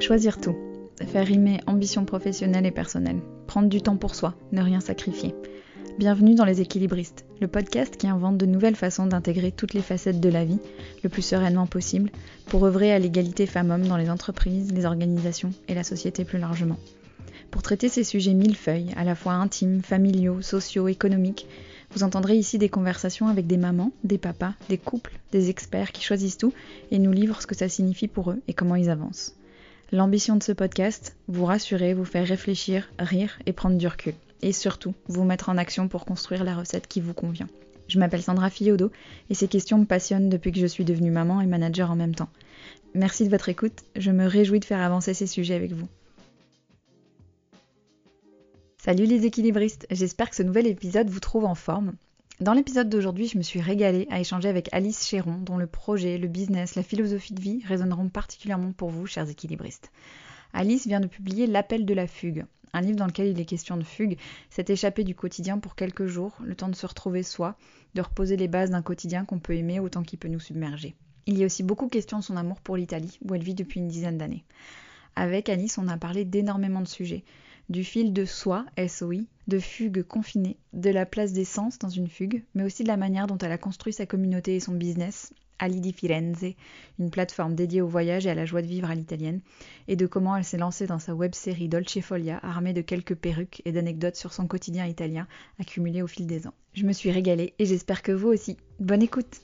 Choisir tout. Faire rimer ambition professionnelle et personnelle. Prendre du temps pour soi, ne rien sacrifier. Bienvenue dans Les Équilibristes, le podcast qui invente de nouvelles façons d'intégrer toutes les facettes de la vie le plus sereinement possible pour œuvrer à l'égalité femmes-hommes dans les entreprises, les organisations et la société plus largement. Pour traiter ces sujets millefeuilles, à la fois intimes, familiaux, sociaux, économiques, vous entendrez ici des conversations avec des mamans, des papas, des couples, des experts qui choisissent tout et nous livrent ce que ça signifie pour eux et comment ils avancent. L'ambition de ce podcast, vous rassurer, vous faire réfléchir, rire et prendre du recul. Et surtout, vous mettre en action pour construire la recette qui vous convient. Je m'appelle Sandra Fiodo et ces questions me passionnent depuis que je suis devenue maman et manager en même temps. Merci de votre écoute, je me réjouis de faire avancer ces sujets avec vous. Salut les équilibristes, j'espère que ce nouvel épisode vous trouve en forme. Dans l'épisode d'aujourd'hui, je me suis régalée à échanger avec Alice Chéron, dont le projet, le business, la philosophie de vie résonneront particulièrement pour vous, chers équilibristes. Alice vient de publier L'appel de la fugue, un livre dans lequel il est question de fugue, s'est échappé du quotidien pour quelques jours, le temps de se retrouver soi, de reposer les bases d'un quotidien qu'on peut aimer autant qu'il peut nous submerger. Il y a aussi beaucoup question de son amour pour l'Italie, où elle vit depuis une dizaine d'années. Avec Alice, on a parlé d'énormément de sujets, du fil de soi, SOI, de fugue confinée, de la place des sens dans une fugue, mais aussi de la manière dont elle a construit sa communauté et son business, Ali di Firenze, une plateforme dédiée au voyage et à la joie de vivre à l'italienne, et de comment elle s'est lancée dans sa web-série Dolce Folia, armée de quelques perruques et d'anecdotes sur son quotidien italien accumulées au fil des ans. Je me suis régalée et j'espère que vous aussi. Bonne écoute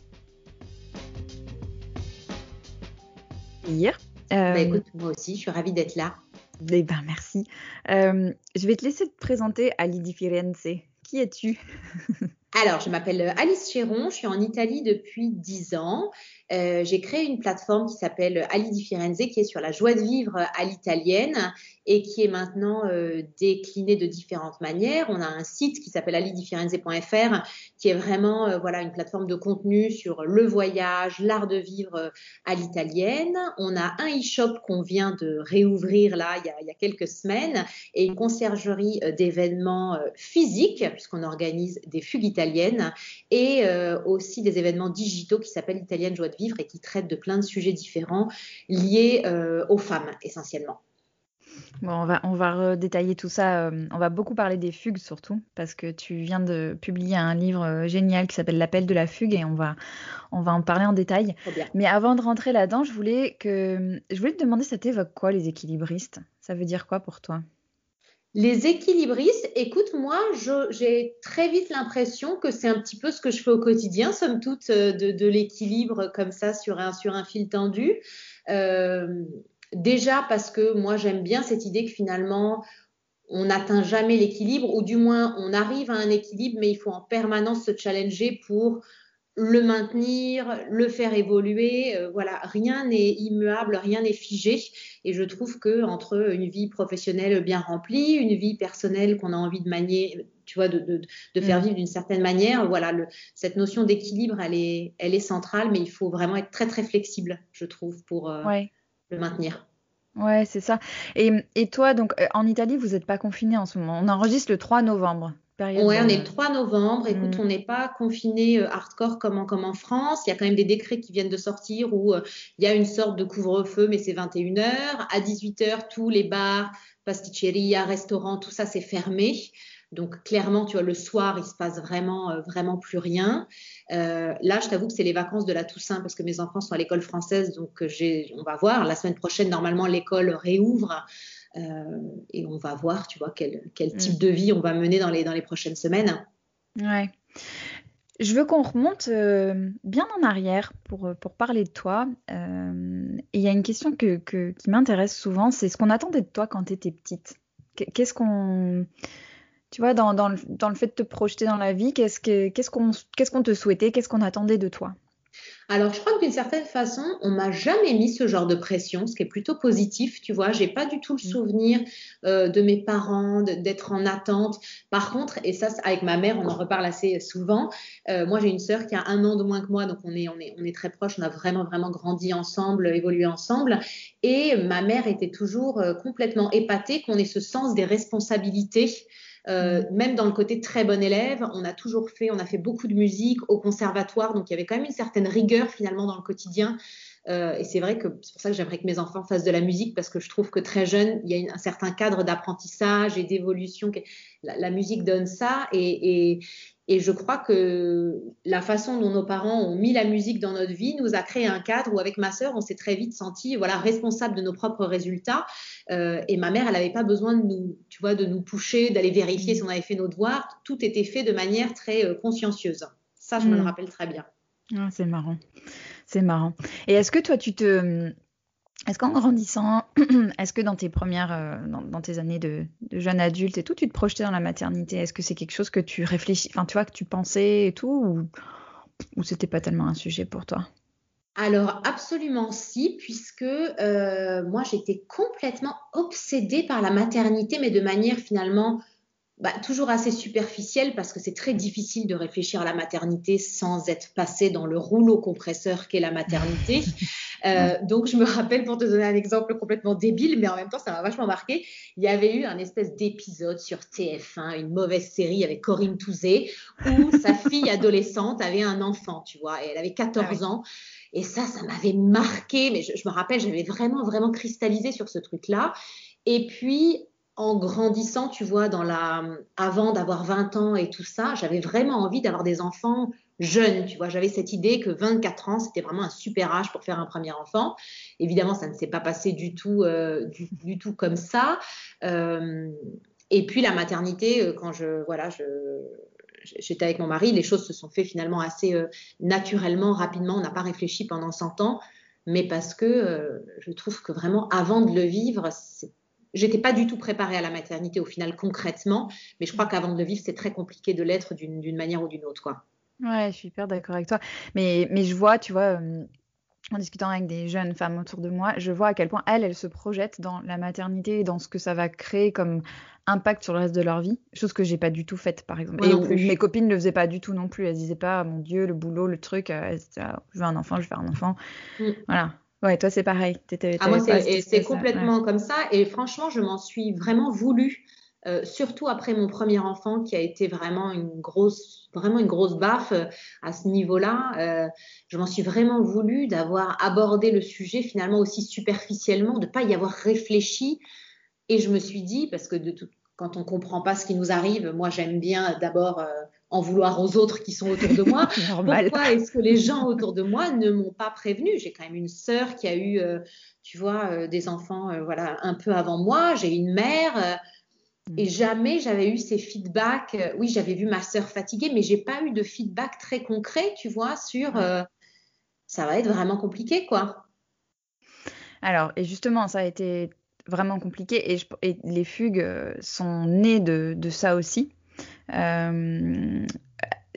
Hier bah, écoute, moi aussi, je suis ravie d'être là. Eh ben, merci. Euh, je vais te laisser te présenter Ali di Firenze. Qui es-tu? Alors, je m'appelle Alice Chéron, je suis en Italie depuis 10 ans. Euh, j'ai créé une plateforme qui s'appelle Ali di Firenze, qui est sur la joie de vivre à l'italienne et qui est maintenant euh, déclinée de différentes manières. On a un site qui s'appelle alidifirenze.fr, qui est vraiment euh, voilà une plateforme de contenu sur le voyage, l'art de vivre à l'italienne. On a un e-shop qu'on vient de réouvrir là il y a, quelques semaines et une conciergerie d'événements physiques puisqu'on organise des fugues italiennes et aussi des événements digitaux qui s'appellent Italienne Joie vivre et qui traite de plein de sujets différents liés euh, aux femmes essentiellement. Bon, on va, on va détailler tout ça. Euh, on va beaucoup parler des fugues surtout, parce que tu viens de publier un livre euh, génial qui s'appelle L'appel de la fugue et on va, on va en parler en détail. Mais avant de rentrer là-dedans, je voulais, que, je voulais te demander, ça t'évoque quoi les équilibristes? Ça veut dire quoi pour toi? Les équilibristes, écoute, moi, j'ai très vite l'impression que c'est un petit peu ce que je fais au quotidien, somme toute, euh, de, l'équilibre comme ça sur un, fil tendu. Euh, déjà parce que moi, j'aime bien cette idée que finalement, on n'atteint jamais l'équilibre, ou du moins, on arrive à un équilibre, mais il faut en permanence se challenger pour le maintenir, le faire évoluer. Euh, voilà, rien n'est immuable, rien n'est figé. Et je trouve que entre une vie professionnelle bien remplie, une vie personnelle qu'on a envie de manier, tu vois, de, de, de faire mm. vivre d'une certaine manière, voilà, le, cette notion d'équilibre, elle est, elle est centrale, mais il faut vraiment être très très flexible, je trouve, pour euh, le maintenir. Ouais, c'est ça. Et, et toi, donc, euh, en Italie, vous n'êtes pas confiné en ce moment. On enregistre le 3 novembre. Oui, on est le 3 novembre. Écoute, mm. on n'est pas confiné euh, hardcore comme en, comme en France. Il y a quand même des décrets qui viennent de sortir où euh, il y a une sorte de couvre-feu, mais c'est 21 h À 18 h tous les bars, pasticceria, restaurants, tout ça, c'est fermé. Donc clairement, tu vois, le soir, il se passe vraiment, euh, vraiment plus rien. là, je t'avoue que c'est les vacances de la Toussaint parce que mes enfants sont à l'école française, donc on va voir. La semaine prochaine, normalement, l'école réouvre. Euh, et on va voir, tu vois, quel, quel mm. type de vie on va mener dans les, dans les prochaines semaines. Ouais. Je veux qu'on remonte euh, bien en arrière pour, pour parler de toi. Euh, et il y a une question que, que qui m'intéresse souvent, c'est ce qu'on attendait de toi quand tu étais petite. Qu'est-ce qu'on... Tu vois, dans, dans, le, dans, le, fait de te projeter dans la vie, qu'est-ce qu'on qu'est-ce qu'on te souhaitait, qu'est-ce qu'on attendait de toi? Alors, je crois que d'une certaine façon, on m'a jamais mis ce genre de pression, ce qui est plutôt positif, tu vois. J'ai pas du tout le mmh. souvenir euh, de mes parents, d'être en attente. Par contre, et ça, avec ma mère, on en reparle assez souvent. Euh, moi, j'ai une sœur qui a un an de moins que moi, donc on est, on est, on est très proches. On a vraiment, vraiment grandi ensemble, évolué ensemble. Et ma mère était toujours euh, complètement épatée qu'on ait ce sens des responsabilités. Euh, mm. même dans le côté très bon élève, on a toujours fait, on a fait beaucoup de musique au conservatoire, donc il y avait quand même une certaine rigueur finalement dans le quotidien. Euh, et c'est vrai que c'est pour ça que j'aimerais que mes enfants fassent de la musique parce que je trouve que très jeune, il y a un certain cadre d'apprentissage et d'évolution. La, la, musique donne ça et, et, et, je crois que la façon dont nos parents ont mis la musique dans notre vie nous a créé un cadre où avec ma sœur, on s'est très vite senti voilà responsable de nos propres résultats. Euh, et ma mère, elle n'avait pas besoin de nous, tu vois, de nous pousser, d'aller vérifier si on avait fait nos devoirs. Tout était fait de manière très euh, consciencieuse. Ça, je me le mm. rappelle très bien. Ah, c'est marrant. C'est marrant. Et est-ce que toi, tu te. Est-ce qu'en grandissant, est-ce que dans tes premières, euh, dans, tes années de, jeune adulte et tout, tu te projetais dans la maternité? Est-ce que c'est quelque chose que tu réfléchis, enfin, tu vois, que tu pensais et tout, ou, c'était pas tellement un sujet pour toi? Alors absolument si, puisque euh, moi j'étais complètement obsédée par la maternité, mais de manière finalement bah, toujours assez superficielle parce que c'est très difficile de réfléchir à la maternité sans être passé dans le rouleau compresseur qu'est la maternité. Euh, donc, je me rappelle, pour te donner un exemple complètement débile, mais en même temps, ça m'a vachement marqué, il y avait eu un espèce d'épisode sur TF1, une mauvaise série avec Corinne Touzé, où sa fille adolescente avait un enfant, tu vois, et elle avait 14 ah ans. Et ça, ça m'avait marqué, mais je, je me rappelle, j'avais vraiment, vraiment cristallisé sur ce truc-là. Et puis, en grandissant, tu vois, dans la, avant d'avoir 20 ans et tout ça, j'avais vraiment envie d'avoir des enfants jeunes, tu vois. J'avais cette idée que 24 ans, c'était vraiment un super âge pour faire un premier enfant. Évidemment, ça ne s'est pas passé du tout, euh, du, tout comme ça. Euh, et puis la maternité, euh, quand je, voilà, je, j'étais avec mon mari, les choses se sont fait finalement assez naturellement, rapidement. On n'a pas réfléchi pendant 100 ans, mais parce que je trouve que vraiment, avant de le vivre, c'est J'étais pas du tout préparée à la maternité au final concrètement, mais je crois qu'avant de le vivre, c'est très compliqué de l'être d'une manière ou d'une autre. Quoi. Ouais, je suis hyper d'accord avec toi. Mais, mais je vois, tu vois, euh, en discutant avec des jeunes femmes autour de moi, je vois à quel point elles, elles se projettent dans la maternité et dans ce que ça va créer comme impact sur le reste de leur vie, chose que j'ai pas du tout faite par exemple. et mes copines ne le faisaient pas du tout non plus. Elles disaient pas, mon Dieu, le boulot, le truc, euh, ah, je veux un enfant, je vais faire un enfant. Mm. Voilà. Ouais, toi, c'est pareil. ah, moi, c'est complètement comme ça. Et franchement, je m'en suis vraiment voulu. Euh, surtout après mon premier enfant qui a été vraiment une grosse, vraiment une grosse baffe euh, à ce niveau-là. Euh, je m'en suis vraiment voulu d'avoir abordé le sujet finalement aussi superficiellement, de pas y avoir réfléchi. Et je me suis dit, parce que de tout, quand on comprend pas ce qui nous arrive, moi j'aime bien d'abord en vouloir aux autres qui sont autour de moi. Pourquoi est-ce que les gens autour de moi ne m'ont pas prévenu? J'ai quand même une sœur qui a eu, euh, tu vois, euh, des enfants, euh, voilà, un peu avant moi. J'ai une mère. Mm. Et jamais j'avais eu ces feedbacks. Oui, j'avais vu ma sœur fatiguée, mais j'ai pas eu de feedback très concret, tu vois, sur ça va être vraiment compliqué, quoi. Alors, et justement, ça a été vraiment compliqué et, et les fugues sont nées de, de ça aussi. Euh,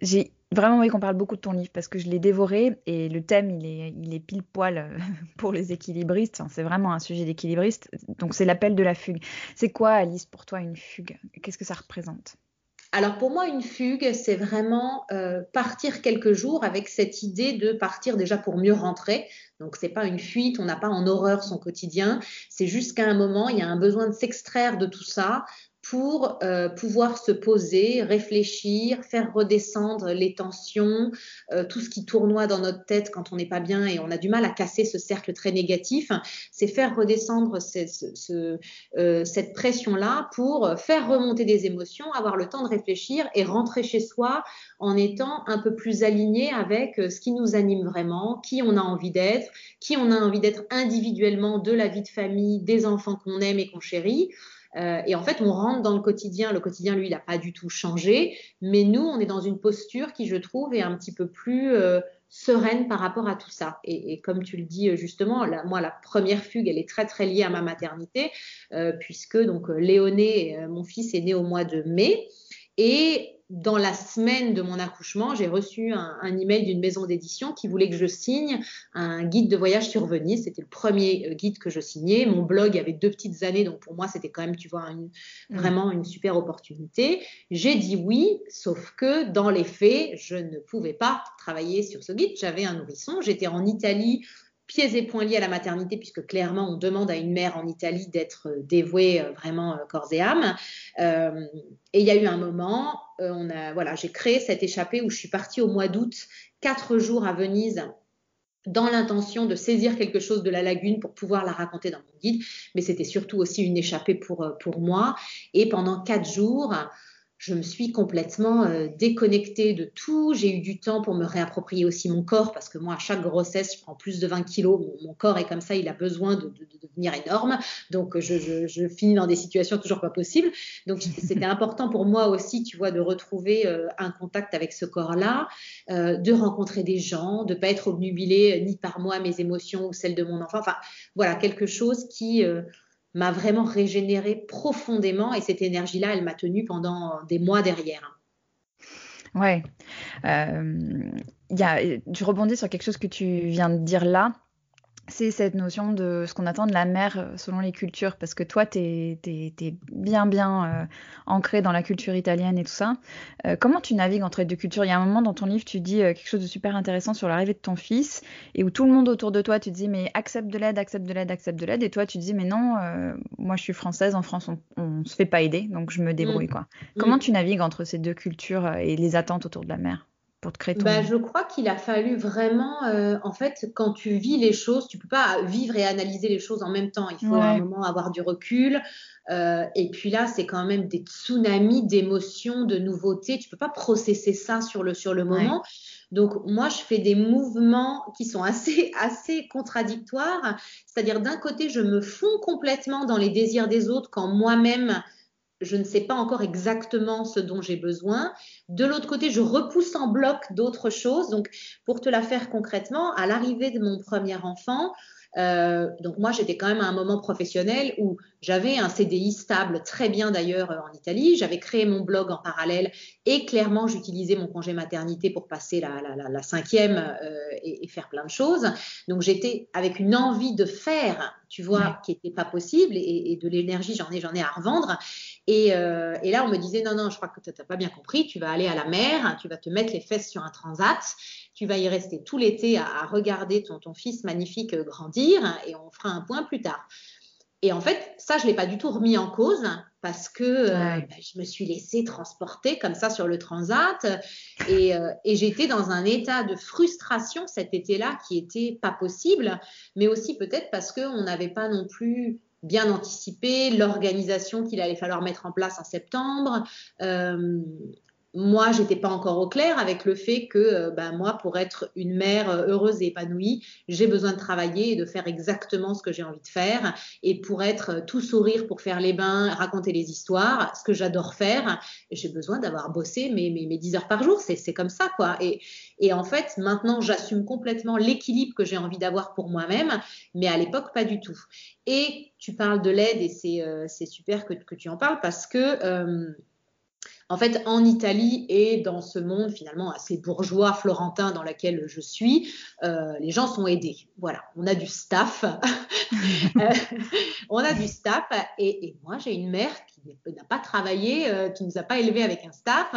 j'ai vraiment envie qu'on parle beaucoup de ton livre parce que je l'ai dévoré et le thème il est, il est pile poil euh, pour les équilibristes. c'est vraiment un sujet d'équilibriste. Donc c'est l'appel de la fugue. C'est quoi Alice pour toi une fugue? Qu'est-ce que ça représente? Alors pour moi, une fugue, c'est vraiment euh, partir quelques jours avec cette idée de partir déjà pour mieux rentrer. Donc c'est pas une fuite, on n'a pas en horreur son quotidien. C'est juste qu'à un moment, il y a un besoin de s'extraire de tout ça, pour euh, pouvoir se poser, réfléchir, faire redescendre les tensions, euh, tout ce qui tournoie dans notre tête quand on n'est pas bien et on a du mal à casser ce cercle très négatif, c'est faire redescendre ce, euh, cette pression-là pour faire remonter des émotions, avoir le temps de réfléchir et rentrer chez soi en étant un peu plus aligné avec ce qui nous anime vraiment, qui on a envie d'être, qui on a envie d'être individuellement de la vie de famille, des enfants qu'on aime et qu'on chérit. Euh, et en fait, on rentre dans le quotidien. Le quotidien, lui, il n'a pas du tout changé. Mais nous, on est dans une posture qui, je trouve, est un petit peu plus euh, sereine par rapport à tout ça. Et, comme tu le dis euh, justement, moi, la première fugue, elle est très, très liée à ma maternité, puisque donc Léoné, mon fils, est né au mois de mai. Et dans la semaine de mon accouchement, j'ai reçu un, email d'une maison d'édition qui voulait que je signe un guide de voyage sur Venise. C'était le premier euh, guide que je signais. Mon blog avait deux petites années, donc pour moi, c'était quand même, tu vois, mm. vraiment une super opportunité. J'ai dit oui, sauf que dans les faits, je ne pouvais pas travailler sur ce guide. J'avais un nourrisson. J'étais en Italie pieds et poings liés à la maternité, puisque clairement, on demande à une mère en Italie d'être euh, dévouée euh, vraiment euh, corps et âme. et il y a eu un moment, on a, voilà, j'ai créé cette échappée où je suis partie au mois d'août, quatre jours à Venise dans l'intention de saisir quelque chose de la lagune pour pouvoir la raconter dans mon guide, mais c'était surtout aussi une échappée pour, pour moi. Et pendant quatre jours, je me suis complètement euh, déconnectée de tout. J'ai eu du temps pour me réapproprier aussi mon corps parce que moi, à chaque grossesse, je prends plus de 20 kilos. Mon, corps est comme ça, il a besoin de, devenir énorme. Donc, je, finis dans des situations toujours pas possibles. Donc, c'était important pour moi aussi, tu vois, de retrouver euh, un contact avec ce corps-là, euh, de rencontrer des gens, de pas être obnubilée ni par moi, mes émotions ou celles de mon enfant. Enfin, voilà, quelque chose qui m'a vraiment régénéré profondément et cette énergie-là, elle m'a tenue pendant des mois derrière. Ouais. Euh, y a, je rebondis sur quelque chose que tu viens de dire là c'est cette notion de ce qu'on attend de la mère euh, selon les cultures, parce que toi, tu es, bien, bien euh, ancré dans la culture italienne et tout ça. Euh, comment tu navigues entre les deux cultures? Il y a un moment dans ton livre, tu dis quelque chose de super intéressant sur l'arrivée de ton fils, et où tout le monde autour de toi, tu dis, mais accepte de l'aide, accepte de l'aide, accepte de l'aide, et toi, tu dis, mais non, moi, je suis française, en France, on, ne se fait pas aider, donc je me débrouille, mmh. quoi. Mmh. Comment tu navigues entre ces deux cultures et les attentes autour de la mère? Pour te créer ton... Bah, je crois qu'il a fallu vraiment, euh, en fait, quand tu vis les choses, tu peux pas vivre et analyser les choses en même temps. Il faut à un moment avoir du recul. Euh, et puis là, c'est quand même des tsunamis d'émotions, de nouveautés. Tu peux pas processer ça sur le sur le moment. Donc moi, je fais des mouvements qui sont assez assez contradictoires. C'est-à-dire d'un côté, je me fonds complètement dans les désirs des autres quand moi-même je ne sais pas encore exactement ce dont j'ai besoin. De l'autre côté, je repousse en bloc d'autres choses. Donc, pour te la faire concrètement, à l'arrivée de mon premier enfant, euh, donc moi, j'étais quand même à un moment professionnel où j'avais un CDI stable, très bien d'ailleurs euh, en Italie. J'avais créé mon blog en parallèle et clairement, j'utilisais mon congé maternité pour passer la, cinquième euh, et, faire plein de choses. Donc j'étais avec une envie de faire, tu vois, qui n'était pas possible et, de l'énergie, j'en ai, j'en ai à revendre. Et, et, là, on me disait non, non, je crois que tu n'as pas bien compris. Tu vas aller à la mer, tu vas te mettre les fesses sur un transat tu vas y rester tout l'été à, regarder ton, ton, fils magnifique euh, grandir et on fera un point plus tard. Et en fait, ça, je ne l'ai pas du tout remis en cause parce que euh, bah, je me suis laissée transporter comme ça sur le transat et, euh, et j'étais dans un état de frustration cet été-là qui était pas possible, mais aussi peut-être parce qu'on n'avait pas non plus bien anticipé l'organisation qu'il allait falloir mettre en place en septembre. Euh, moi, j'étais pas encore au clair avec le fait que, euh, ben, moi, pour être une mère euh, heureuse et épanouie, j'ai besoin de travailler et de faire exactement ce que j'ai envie de faire. Et pour être euh, tout sourire, pour faire les bains, raconter les histoires, ce que j'adore faire, j'ai besoin d'avoir bossé mes, mes, mes 10 heures par jour. C'est comme ça, quoi. Et, et en fait, maintenant, j'assume complètement l'équilibre que j'ai envie d'avoir pour moi-même, mais à l'époque, pas du tout. Et tu parles de l'aide et c'est super que, que, tu en parles parce que en fait, en Italie et dans ce monde finalement assez bourgeois, florentin dans lequel je suis, euh, les gens sont aidés. Voilà, on a du staff. Euh, on a du staff. Et, moi, j'ai une mère qui n'a pas travaillé, euh, qui nous a pas élevés avec un staff.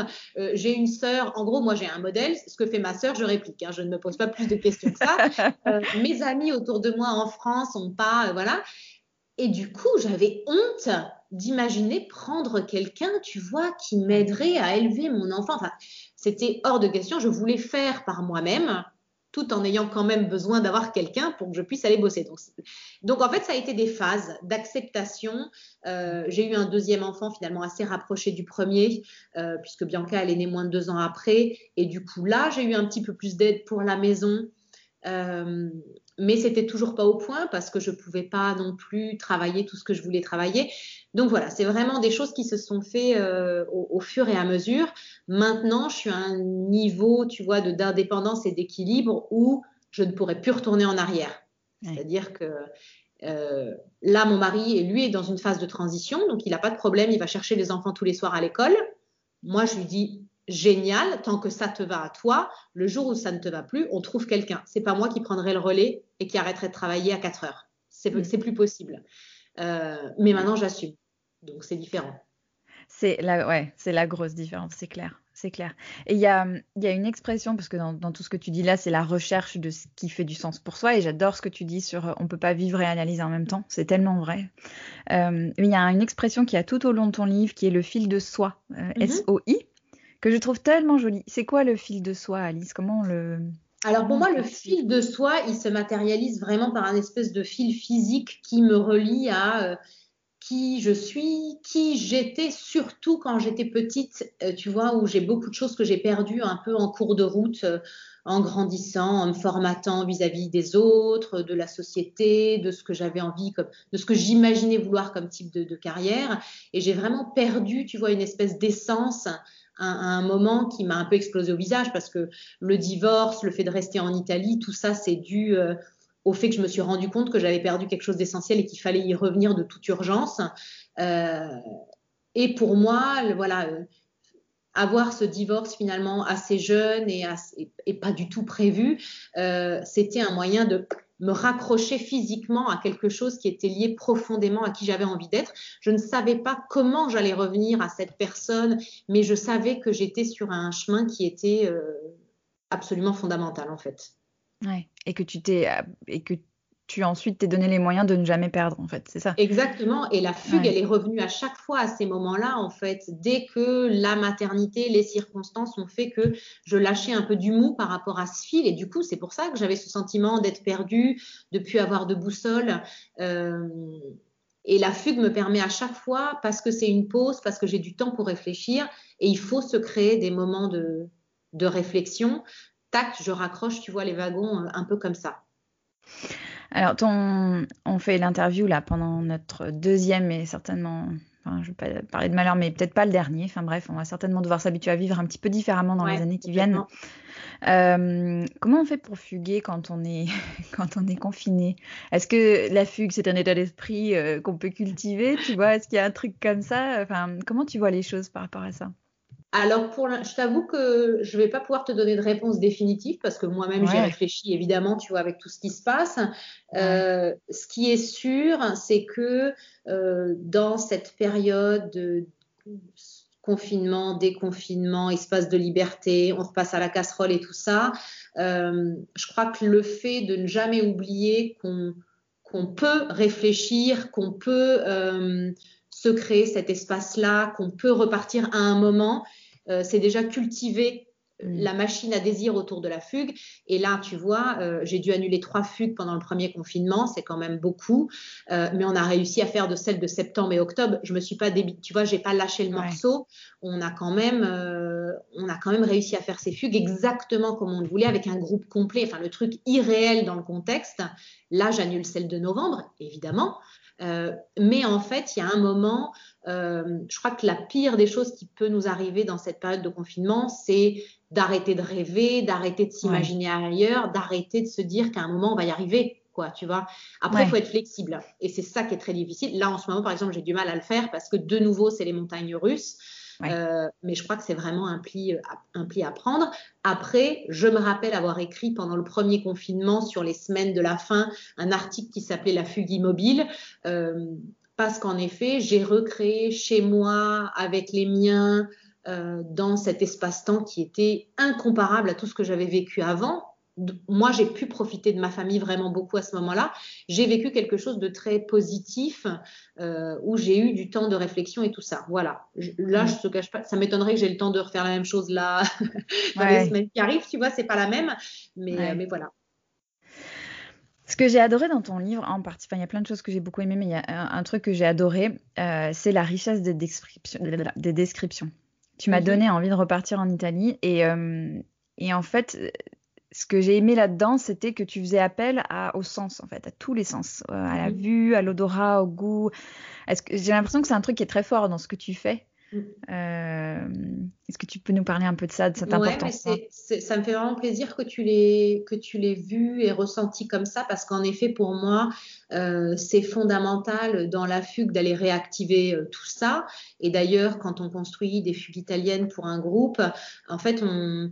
j'ai une sœur. En gros, moi, j'ai un modèle. Ce que fait ma sœur, je réplique. Hein, je ne me pose pas plus de questions que ça. mes amis autour de moi en France n'ont pas. voilà. Et du coup, j'avais honte d'imaginer prendre quelqu'un, tu vois, qui m'aiderait à élever mon enfant. Enfin, c'était hors de question. Je voulais faire par moi-même, tout en ayant quand même besoin d'avoir quelqu'un pour que je puisse aller bosser. Donc, donc, en fait, ça a été des phases d'acceptation. Euh, j'ai eu un deuxième enfant finalement assez rapproché du premier, euh, puisque Bianca, elle est née moins de deux ans après. Et du coup, là, j'ai eu un petit peu plus d'aide pour la maison. Euh, mais c'était toujours pas au point parce que je pouvais pas non plus travailler tout ce que je voulais travailler. Donc voilà, c'est vraiment des choses qui se sont fait euh, au, fur et à mesure. Maintenant, je suis à un niveau, tu vois, de d'indépendance et d'équilibre où je ne pourrais plus retourner en arrière. C'est-à-dire que euh, là, mon mari, lui, est dans une phase de transition, donc il n'a pas de problème, il va chercher les enfants tous les soirs à l'école. Moi, je lui dis, génial, tant que ça te va à toi, le jour où ça ne te va plus, on trouve quelqu'un. C'est pas moi qui prendrai le relais et qui arrêterai de travailler à 4 heures. C'est mm. plus possible. Euh, mais maintenant, j'assume. Donc, c'est différent. C'est la, ouais, c'est la grosse différence, c'est clair. C'est clair. Et il y a, y a, une expression, parce que dans, tout ce que tu dis là, c'est la recherche de ce qui fait du sens pour soi. Et j'adore ce que tu dis sur on peut pas vivre et analyser en même temps. C'est tellement vrai. Euh, il y a une expression qui a tout au long de ton livre qui est le fil de soi, euh, mm-hmm. S-O-I que je trouve tellement joli. C'est quoi le fil de soi, Alice? Comment on le Alors pour moi, le fil de soi, il se matérialise vraiment par un espèce de fil physique qui me relie à euh, qui je suis, qui j'étais, surtout quand j'étais petite, euh, tu vois, où j'ai beaucoup de choses que j'ai perdues un peu en cours de route, euh, en grandissant, en me formatant vis-à-vis des autres, de la société, de ce que j'avais envie, comme, de ce que j'imaginais vouloir comme type de, carrière. Et j'ai vraiment perdu, tu vois, une espèce d'essence à, un moment qui m'a un peu explosé au visage parce que le divorce, le fait de rester en Italie, tout ça, c'est dû euh, au fait que je me suis rendu compte que j'avais perdu quelque chose d'essentiel et qu'il fallait y revenir de toute urgence. Euh, et pour moi, voilà, euh, avoir ce divorce finalement assez jeune et, pas du tout prévu, euh, c'était un moyen de me raccrocher physiquement à quelque chose qui était lié profondément à qui j'avais envie d'être. Je ne savais pas comment j'allais revenir à cette personne, mais je savais que j'étais sur un chemin qui était absolument fondamental en fait. Ouais. Et que tu t'es euh, et que tu ensuite t'es donné les moyens de ne jamais perdre en fait, c'est ça? Exactement. Et la fugue, elle est revenue à chaque fois à ces moments-là en fait. Dès que la maternité, les circonstances ont fait que je lâchais un peu du mou par rapport à ce fil. Et du coup, c'est pour ça que j'avais ce sentiment d'être perdue, de plus avoir de boussole. Euh, et la fugue me permet à chaque fois, parce que c'est une pause, parce que j'ai du temps pour réfléchir, et il faut se créer des moments de, de réflexion tac, je raccroche, tu vois, les wagons euh, un peu comme ça. Alors, ton, on fait l'interview là pendant notre deuxième et certainement, enfin, je ne vais pas parler de malheur, mais peut-être pas le dernier. Enfin bref, on va certainement devoir s'habituer à vivre un petit peu différemment dans les années qui viennent. Euh, comment on fait pour fuguer quand on est quand on est confiné? Est-ce que la fugue c'est un état d'esprit euh, qu'on peut cultiver Tu vois? Est-ce qu'il y a un truc comme ça? Enfin, comment tu vois les choses par rapport à ça? Alors, pour je t'avoue que je ne vais pas pouvoir te donner de réponse définitive parce que moi-même, j'ai réfléchi évidemment, tu vois, avec tout ce qui se passe. Euh, ce qui est sûr, c'est que euh, dans cette période de confinement, déconfinement, espace de liberté, on repasse à la casserole et tout ça, euh, je crois que le fait de ne jamais oublier qu'on peut réfléchir, qu'on peut se créer cet espace-là, qu'on peut repartir à un moment, euh, c'est déjà cultiver mm. la machine à désir autour de la fugue. Et là, tu vois, euh, j'ai dû annuler trois fugues pendant le premier confinement, c'est quand même beaucoup, euh, mais on a réussi à faire de celles de septembre et octobre. Je me suis pas tu vois, j'ai pas lâché le morceau. On a quand même, on a quand même réussi à faire ces fugues exactement comme on le voulait, avec un groupe complet. Enfin, le truc irréel dans le contexte. Là, j'annule celle de novembre, évidemment. Euh, mais en fait, il y a un moment, euh, je crois que la pire des choses qui peut nous arriver dans cette période de confinement, c'est d'arrêter de rêver, d'arrêter de s'imaginer ailleurs, d'arrêter de se dire qu'à un moment, on va y arriver. Quoi, tu vois. Après, il faut être flexible. Et c'est ça qui est très difficile. Là, en ce moment, par exemple, j'ai du mal à le faire parce que de nouveau, c'est les montagnes russes. Euh, mais je crois que c'est vraiment un pli, euh, un pli à prendre. Après, je me rappelle avoir écrit pendant le premier confinement, sur les semaines de la fin, un article qui s'appelait La fugue immobile. Euh, parce qu'en effet, j'ai recréé chez moi, avec les miens, dans cet espace-temps qui était incomparable à tout ce que j'avais vécu avant, moi, j'ai pu profiter de ma famille vraiment beaucoup à ce moment-là. J'ai vécu quelque chose de très positif euh, où j'ai eu du temps de réflexion et tout ça. Voilà. là, je ne te cache pas, ça m'étonnerait que j'ai le temps de refaire la même chose là dans les semaines qui arrivent. Tu vois, c'est pas la même, mais, mais voilà. Ce que j'ai adoré dans ton livre, en partie, il y a plein de choses que j'ai beaucoup aimé, mais il y a un, truc que j'ai adoré, euh, c'est la richesse des descriptions. Des descriptions. Tu m'as mhm. donné envie de repartir en Italie et, euh, et en fait, ce que j'ai aimé là-dedans, c'était que tu faisais appel à, au sens, en fait, à tous les sens, euh, à la vue, à l'odorat, au goût. Est-ce que j'ai l'impression que c'est un truc qui est très fort dans ce que tu fais. Mm. Euh, est-ce que tu peux nous parler un peu de ça, de cette ouais, importance Ça me fait vraiment plaisir que tu l'aies que tu l'aies vu et ressenti comme ça, parce qu'en effet, pour moi, euh, c'est fondamental dans la fugue d'aller réactiver tout ça. Et d'ailleurs, quand on construit des fugues italiennes pour un groupe, en fait, on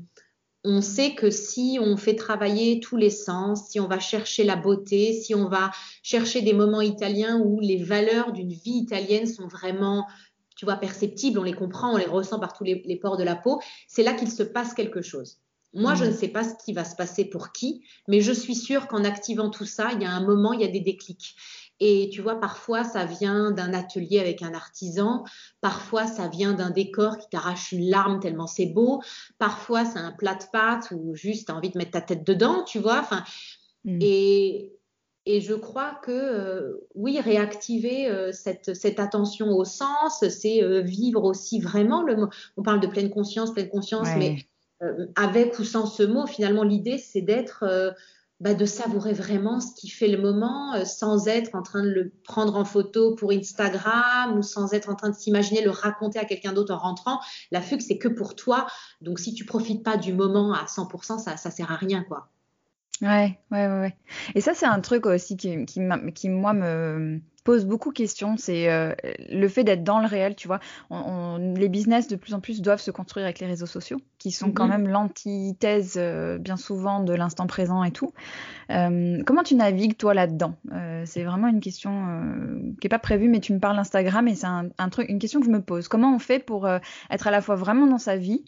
on sait que si on fait travailler tous les sens, si on va chercher la beauté, si on va chercher des moments italiens où les valeurs d'une vie italienne sont vraiment, tu vois, perceptibles, on les comprend, on les ressent par tous les, pores de la peau, c'est là qu'il se passe quelque chose. Moi, je mmh. ne sais pas ce qui va se passer pour qui, mais je suis sûre qu'en activant tout ça, il y a un moment, il y a des déclics. Et tu vois, parfois, ça vient d'un atelier avec un artisan. Parfois, ça vient d'un décor qui t'arrache une larme tellement c'est beau. Parfois, c'est un plat de pâtes ou juste tu as envie de mettre ta tête dedans, tu vois. Enfin, mm. et, et je crois que euh, oui, réactiver euh, cette, cette, attention au sens, c'est euh, vivre aussi vraiment le mot. On parle de pleine conscience, pleine conscience, mais avec ou sans ce mot, finalement, l'idée, c'est d'être bah, de savourer vraiment ce qui fait le moment euh, sans être en train de le prendre en photo pour Instagram ou sans être en train de s'imaginer le raconter à quelqu'un d'autre en rentrant. La fugue, c'est que pour toi. Donc, si tu profites pas du moment à 100%, ça, ça sert à rien, quoi. Ouais, ouais, ouais, Et ça, c'est un truc aussi qui, qui, qui, moi, me pose beaucoup de questions. C'est euh, le fait d'être dans le réel, tu vois. les business, de plus en plus, doivent se construire avec les réseaux sociaux, qui sont quand mm-hmm. même l'antithèse, euh, bien souvent, de l'instant présent et tout. Euh, comment tu navigues, toi, là-dedans? C'est vraiment une question qui n'est pas prévue, mais tu me parles Instagram et c'est un, un, truc, une question que je me pose. Comment on fait pour être à la fois vraiment dans sa vie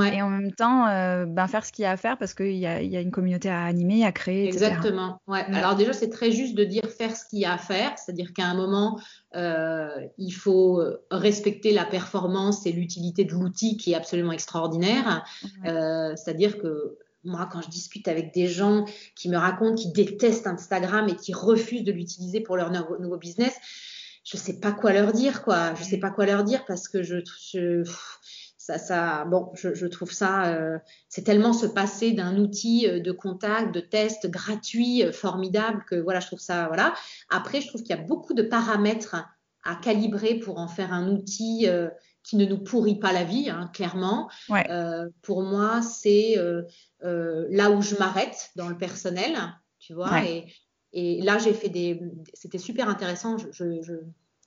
et en même temps, euh, ben, faire ce qu'il y a à faire parce qu'il y a, y a, une communauté à animer, à créer. Exactement. Ouais. Alors déjà, c'est très juste de dire faire ce qu'il y a à faire, c'est-à-dire qu'à un moment, euh, il faut respecter la performance et l'utilité de l'outil qui est absolument extraordinaire. Euh, c'est-à-dire que moi, quand je discute avec des gens qui me racontent qu'ils détestent Instagram et qui refusent de l'utiliser pour leur nouveau, nouveau business, je sais pas quoi leur dire, quoi. Je sais pas quoi leur dire parce que je, je ça, ça, bon, je, je trouve ça, euh, c'est tellement se passer d'un outil euh, de contact, de test gratuit, euh, formidable que voilà, je trouve ça, voilà. Après, je trouve qu'il y a beaucoup de paramètres à calibrer pour en faire un outil qui ne nous pourrit pas la vie, hein, clairement. Ouais. pour moi, c'est là où je m'arrête dans le personnel, tu vois. Et, et, là, j'ai fait des, c'était super intéressant. je, je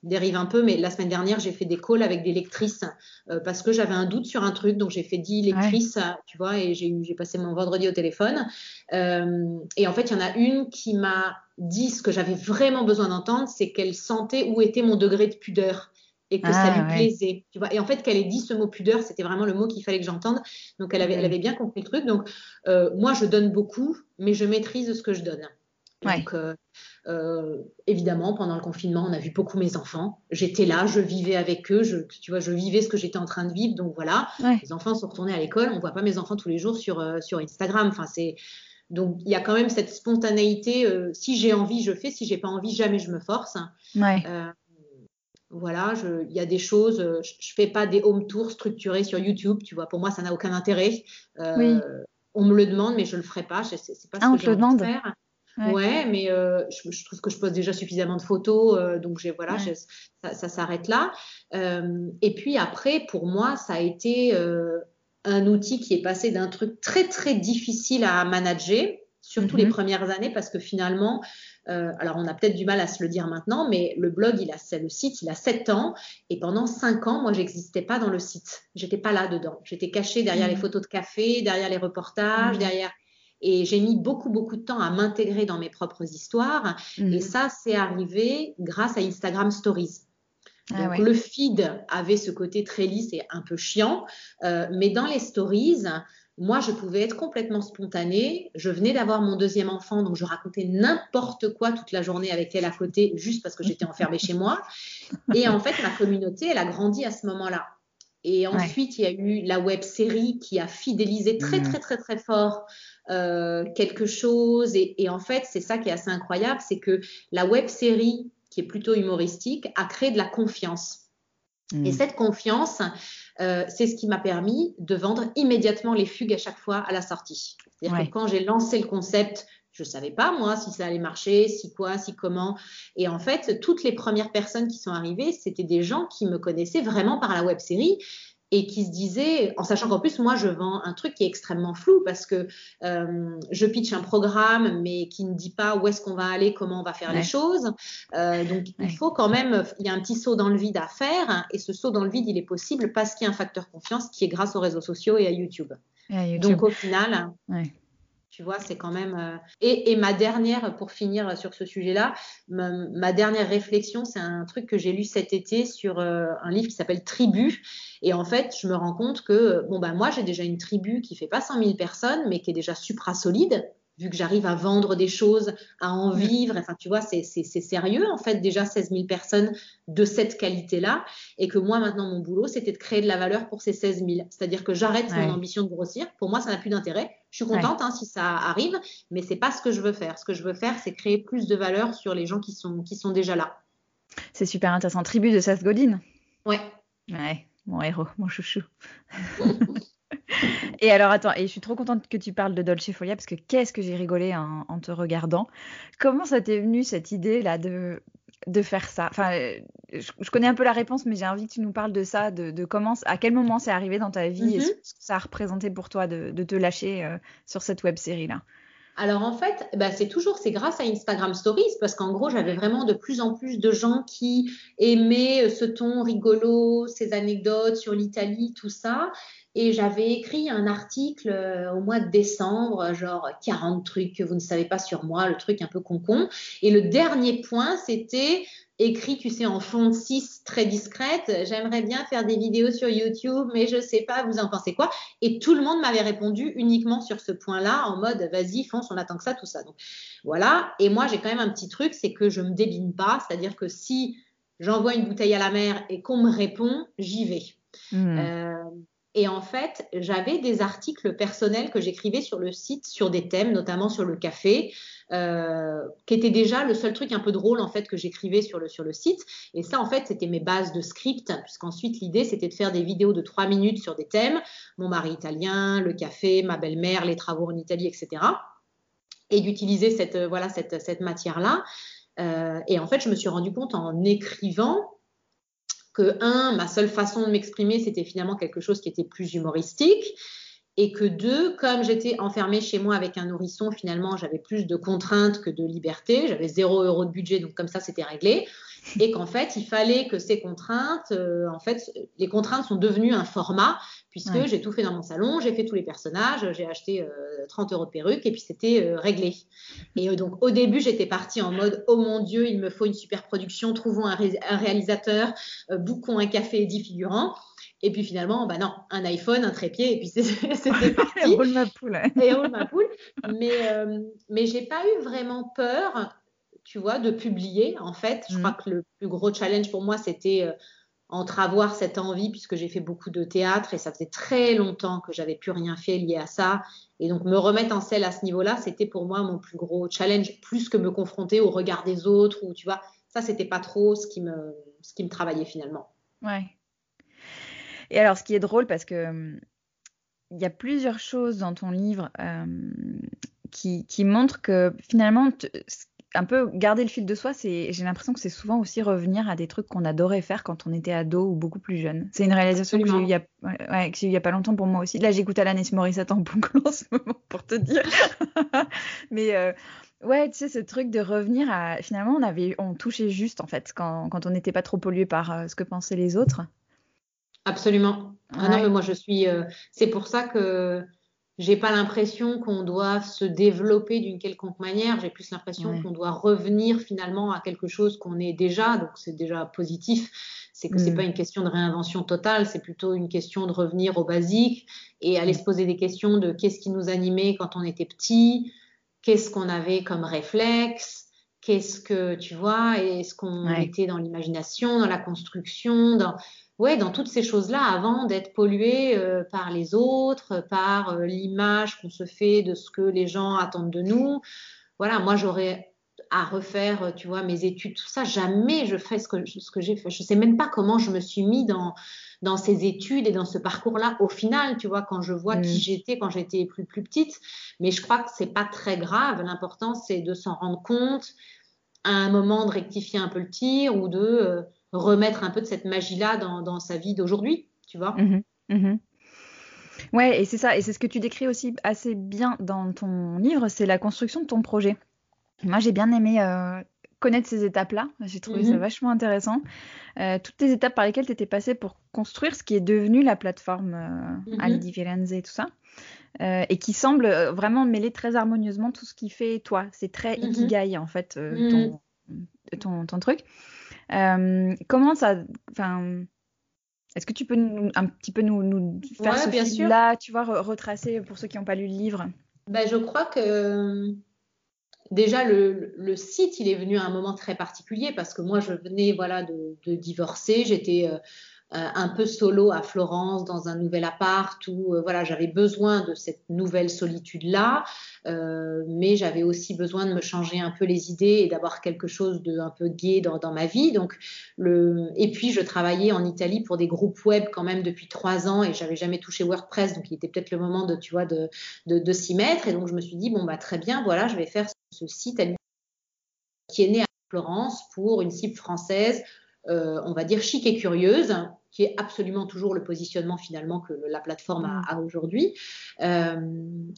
dérive un peu, mais la semaine dernière, j'ai fait des calls avec des lectrices euh, parce que j'avais un doute sur un truc. Donc, j'ai fait 10 lectrices, tu vois, et j'ai passé mon vendredi au téléphone. Euh, et en fait, il y en a une qui m'a dit ce que j'avais vraiment besoin d'entendre, c'est qu'elle sentait où était mon degré de pudeur et que ça ah, lui plaisait. Tu vois et en fait, qu'elle ait dit ce mot pudeur, c'était vraiment le mot qu'il fallait que j'entende. Donc, elle avait, elle avait bien compris le truc. Donc, euh, moi, je donne beaucoup, mais je maîtrise ce que je donne. Donc, euh, euh, évidemment, pendant le confinement, on a vu beaucoup mes enfants. J'étais là, je vivais avec eux, je, tu vois, je vivais ce que j'étais en train de vivre. Donc voilà, les enfants sont retournés à l'école. On voit pas mes enfants tous les jours sur, euh, sur Instagram. Enfin, c'est donc il y a quand même cette spontanéité. si j'ai envie, je fais. Si j'ai pas envie, jamais je me force. voilà, il y a des choses. Je, je, fais pas des home tours structurés sur YouTube. Tu vois, pour moi, ça n'a aucun intérêt. On me le demande, mais je le ferai pas. C'est pas ce ah, que on te le demande. Faire. Ouais, mais euh, je, trouve que je pose déjà suffisamment de photos, euh, donc j'ai voilà, ça, s'arrête là. Euh, et puis après, pour moi, ça a été un outil qui est passé d'un truc très très difficile à manager, surtout les mhm. premières années, parce que finalement, alors on a peut-être du mal à se le dire maintenant, mais le blog, il a, le site, il a 7 ans, et pendant 5 ans, moi, j'existais pas dans le site. J'étais pas là dedans. J'étais cachée derrière les mhm. photos de café, derrière les reportages, mhm. derrière et j'ai mis beaucoup, beaucoup de temps à m'intégrer dans mes propres histoires. Et mhm. ça, c'est arrivé grâce à Instagram Stories. Ah Donc, le feed avait ce côté très lisse et un peu chiant, euh, mais dans les stories, moi, je pouvais être complètement spontanée. Je venais d'avoir mon deuxième enfant, donc je racontais n'importe quoi toute la journée avec elle à côté, juste parce que j'étais enfermée chez moi. Et en fait, ma communauté, elle a grandi à ce moment-là. Et ensuite, il y a eu la web série qui a fidélisé très, mhm. très, très, très fort euh, quelque chose. Et, en fait, c'est ça qui est assez incroyable, c'est que la web série, qui est plutôt humoristique, a créé de la confiance. Et mm. cette confiance, euh, c'est ce qui m'a permis de vendre immédiatement les fugues à chaque fois à la sortie. C'est-à-dire que quand j'ai lancé le concept, je savais pas moi si ça allait marcher, si quoi, si comment. Et en fait, toutes les premières personnes qui sont arrivées, c'était des gens qui me connaissaient vraiment par la web série et qui se disait, en sachant qu'en plus, moi, je vends un truc qui est extrêmement flou parce que euh, je pitch un programme, mais qui ne dit pas où est-ce qu'on va aller, comment on va faire les choses. Euh, donc, il faut quand même, il y a un petit saut dans le vide à faire, et ce saut dans le vide, il est possible parce qu'il y a un facteur confiance qui est grâce aux réseaux sociaux et à YouTube. Donc, au final, tu vois, c'est quand même. Euh, et, ma dernière, pour finir sur ce sujet-là, ma, dernière réflexion, c'est un truc que j'ai lu cet été sur euh, un livre qui s'appelle Tribu. Et en fait, je me rends compte que, bon, ben moi, j'ai déjà une tribu qui fait pas 100 000 personnes, mais qui est déjà supra solide. Vu que j'arrive à vendre des choses, à en vivre, enfin tu vois, c'est sérieux en fait déjà 16 000 personnes de cette qualité-là, et que moi maintenant mon boulot c'était de créer de la valeur pour ces 16 000. C'est-à-dire que j'arrête mon ambition de grossir, pour moi ça n'a plus d'intérêt, je suis contente hein, si ça arrive, mais c'est pas ce que je veux faire. Ce que je veux faire c'est créer plus de valeur sur les gens qui sont, qui sont déjà là. C'est super intéressant. Tribu de Seth Godin. Ouais. Ouais, mon héros, mon chouchou. et alors, attends, et je suis trop contente que tu parles de Dolce Folia parce que qu'est-ce que j'ai rigolé en, te regardant. Comment ça t'est venu cette idée là de, de faire ça? Enfin, je, connais un peu la réponse, mais j'ai envie que tu nous parles de ça, de, comment, à quel moment c'est arrivé dans ta vie et mm-hmm. ce que ça a représenté pour toi de, te lâcher euh, sur cette web série là. Alors en fait, bah, c'est toujours c'est grâce à Instagram Stories parce qu'en gros j'avais vraiment de plus en plus de gens qui aimaient euh, ce ton rigolo, ces anecdotes sur l'Italie, tout ça. Et j'avais écrit un article euh, au mois de décembre, genre 40 trucs que vous ne savez pas sur moi, le truc un peu concon. Et le dernier point, c'était écrit, tu sais, en fond 6 très discrète. J'aimerais bien faire des vidéos sur YouTube, mais je sais pas, vous en pensez quoi? Et tout le monde m'avait répondu uniquement sur ce point-là, en mode vas-y, fonce, on attend que ça, tout ça. Donc voilà. Et moi, j'ai quand même un petit truc, c'est que je me débine pas, c'est-à-dire que si j'envoie une bouteille à la mer et qu'on me répond, j'y vais. Mmh. Euh, et en fait, j'avais des articles personnels que j'écrivais sur le site sur des thèmes, notamment sur le café, euh, qui était déjà le seul truc un peu drôle en fait que j'écrivais sur le, sur le site. Et ça, en fait, c'était mes bases de script, puisqu'ensuite l'idée c'était de faire des vidéos de trois minutes sur des thèmes, mon mari italien, le café, ma belle-mère, les travaux en Italie, etc. Et d'utiliser cette, voilà, cette, cette matière-là. Euh, et en fait, je me suis rendu compte en écrivant que, un, ma seule façon de m'exprimer, c'était finalement quelque chose qui était plus humoristique. Et que deux, comme j'étais enfermée chez moi avec un nourrisson, finalement, j'avais plus de contraintes que de liberté. J'avais zéro euro de budget, donc comme ça, c'était réglé et qu'en fait, il fallait que ces contraintes, euh, en fait, les contraintes sont devenues un format, puisque j'ai tout fait dans mon salon, j'ai fait tous les personnages, j'ai acheté 30 euh, euros de perruque, et puis c'était euh, réglé. Et donc, au début, j'étais partie en mode, oh mon Dieu, il me faut une super production, trouvons un, réalisateur, bouquons un café et 10 figurants. Et puis finalement, bah non, un iPhone, un trépied, et puis c'était parti. et roule ma poule. et roule ma poule. Mais, mais j'ai pas eu vraiment peur tu vois, de publier. En fait, je crois mm. que le plus gros challenge pour moi, c'était euh, entre avoir cette envie, puisque j'ai fait beaucoup de théâtre et ça faisait très longtemps que j'avais plus rien fait lié à ça. Et donc, me remettre en selle à ce niveau-là, c'était pour moi mon plus gros challenge, plus que me confronter au regard des autres ou, tu vois, ça, c'était pas trop ce qui me, ce qui me travaillait finalement. Ouais. Et alors, ce qui est drôle, parce que hum, il y a plusieurs choses dans ton livre euh, qui, qui, montrent que finalement, un peu garder le fil de soi, c'est, j'ai l'impression que c'est souvent aussi revenir à des trucs qu'on adorait faire quand on était ado ou beaucoup plus jeune. C'est une réalisation que j'ai eue il y a, ouais, il y a pas longtemps pour moi aussi. Là, j'écoute Alanis Morissette en boucle en ce moment pour te dire. Mais euh, ouais, tu sais, ce truc de revenir à finalement, on avait, on touchait juste en fait quand, quand on n'était pas trop pollué par euh, ce que pensaient les autres. Absolument. Ah non, mais moi je suis. Euh, c'est pour ça que j'ai pas l'impression qu'on doit se développer d'une quelconque manière. J'ai plus l'impression qu'on doit revenir finalement à quelque chose qu'on est déjà. Donc c'est déjà positif. C'est que c'est mm. pas une question de réinvention totale, c'est plutôt une question de revenir au basique et aller mm. se poser des questions de qu'est-ce qui nous animait quand on était petit, qu'est-ce qu'on avait comme réflexe, qu'est-ce que tu vois, est-ce qu'on était dans l'imagination, dans la construction, dans ouais, dans toutes ces choses-là avant d'être pollué euh, par les autres, par euh, l'image qu'on se fait de ce que les gens attendent de nous. Voilà, moi j'aurais à refaire, euh, tu vois, mes études, tout ça. Jamais je ferai ce que, ce que j'ai fait. Je sais même pas comment je me suis mis dans, dans ces études et dans ce parcours-là au final, tu vois, quand je vois qui mm. j'étais quand j'étais plus, plus petite. Mais je crois que c'est pas très grave. L'important, c'est de s'en rendre compte à un moment de rectifier un peu le tir ou de remettre un peu de cette magie-là dans, sa vie d'aujourd'hui, tu vois. Mhm, mhm. Ouais, et c'est ça, et c'est ce que tu décris aussi assez bien dans ton livre, c'est la construction de ton projet. Moi, j'ai bien aimé euh, connaître ces étapes-là. J'ai trouvé ça mhm. vachement intéressant. Euh, toutes les étapes par lesquelles tu étais passée pour construire ce qui est devenu la plateforme euh, Aldi Firenze et tout ça. et qui semble vraiment mêler très harmonieusement tout ce qui fait toi. C'est très ikigai en fait, ton, ton, truc. Euh, comment ça. Enfin. Est-ce que tu peux nous, un petit peu nous, nous faire ce fil-là, tu vois, retracer pour ceux qui n'ont pas lu le livre? Ben, Je crois que déjà le, site, il est venu à un moment très particulier parce que moi, je venais voilà, de, divorcer. J'étais euh, un peu solo à Florence dans un nouvel appart où euh, voilà j'avais besoin de cette nouvelle solitude là euh, mais j'avais aussi besoin de me changer un peu les idées et d'avoir quelque chose de un peu gai dans, ma vie. Donc le et puis je travaillais en Italie pour des groupes web quand même depuis trois ans et j'avais jamais touché WordPress donc il était peut-être le moment de tu vois de, de s'y mettre. Et donc je me suis dit bon bah très bien voilà je vais faire ce site qui est né à Florence pour une cible française euh, on va dire chic et curieuse, qui est absolument toujours le positionnement finalement que la plateforme a, mm. aujourd'hui. Euh,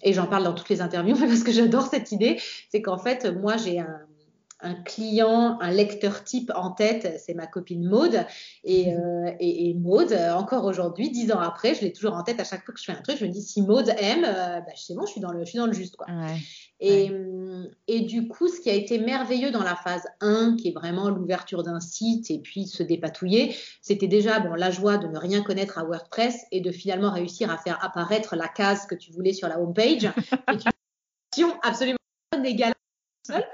et j'en parle dans toutes les interviews parce que j'adore cette idée. C'est qu'en fait, moi, j'ai un, un client, un lecteur type en tête, c'est ma copine Maude. Et, mhm. euh, et, Maude, encore aujourd'hui, dix ans après, je l'ai toujours en tête à chaque fois que je fais un truc. Je me dis, si Maude aime, bah, c'est bon, je suis dans le, je suis dans le juste. Quoi. Et, et, du coup, ce qui a été merveilleux dans la phase 1, qui est vraiment l'ouverture d'un site et puis se dépatouiller, c'était déjà bon, la joie de ne rien connaître à WordPress et de finalement réussir à faire apparaître la case que tu voulais sur la homepage. et une absolument égale seule.